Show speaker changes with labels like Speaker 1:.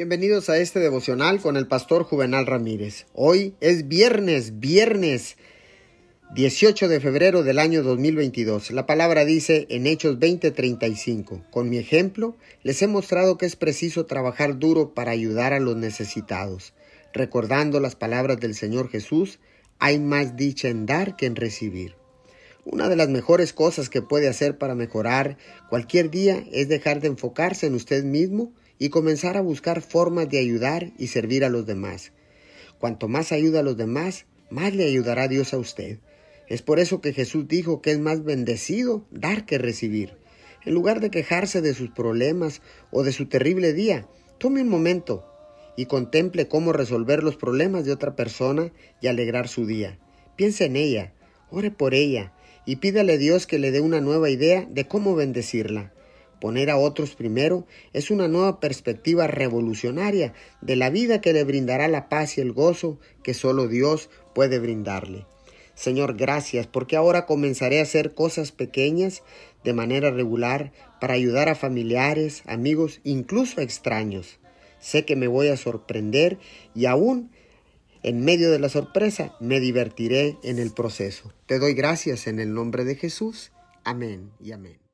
Speaker 1: Bienvenidos a este devocional con el pastor Juvenal Ramírez. Hoy es viernes, viernes 18 de febrero del año 2022. La palabra dice en Hechos 20:35, con mi ejemplo les he mostrado que es preciso trabajar duro para ayudar a los necesitados. Recordando las palabras del Señor Jesús, hay más dicha en dar que en recibir. Una de las mejores cosas que puede hacer para mejorar cualquier día es dejar de enfocarse en usted mismo y comenzar a buscar formas de ayudar y servir a los demás. Cuanto más ayuda a los demás, más le ayudará Dios a usted. Es por eso que Jesús dijo que es más bendecido dar que recibir. En lugar de quejarse de sus problemas o de su terrible día, tome un momento y contemple cómo resolver los problemas de otra persona y alegrar su día. Piense en ella, ore por ella y pídale a Dios que le dé una nueva idea de cómo bendecirla. Poner a otros primero es una nueva perspectiva revolucionaria de la vida que le brindará la paz y el gozo que solo Dios puede brindarle. Señor, gracias porque ahora comenzaré a hacer cosas pequeñas de manera regular para ayudar a familiares, amigos, incluso extraños. Sé que me voy a sorprender y aún en medio de la sorpresa me divertiré en el proceso. Te doy gracias en el nombre de Jesús. Amén y amén.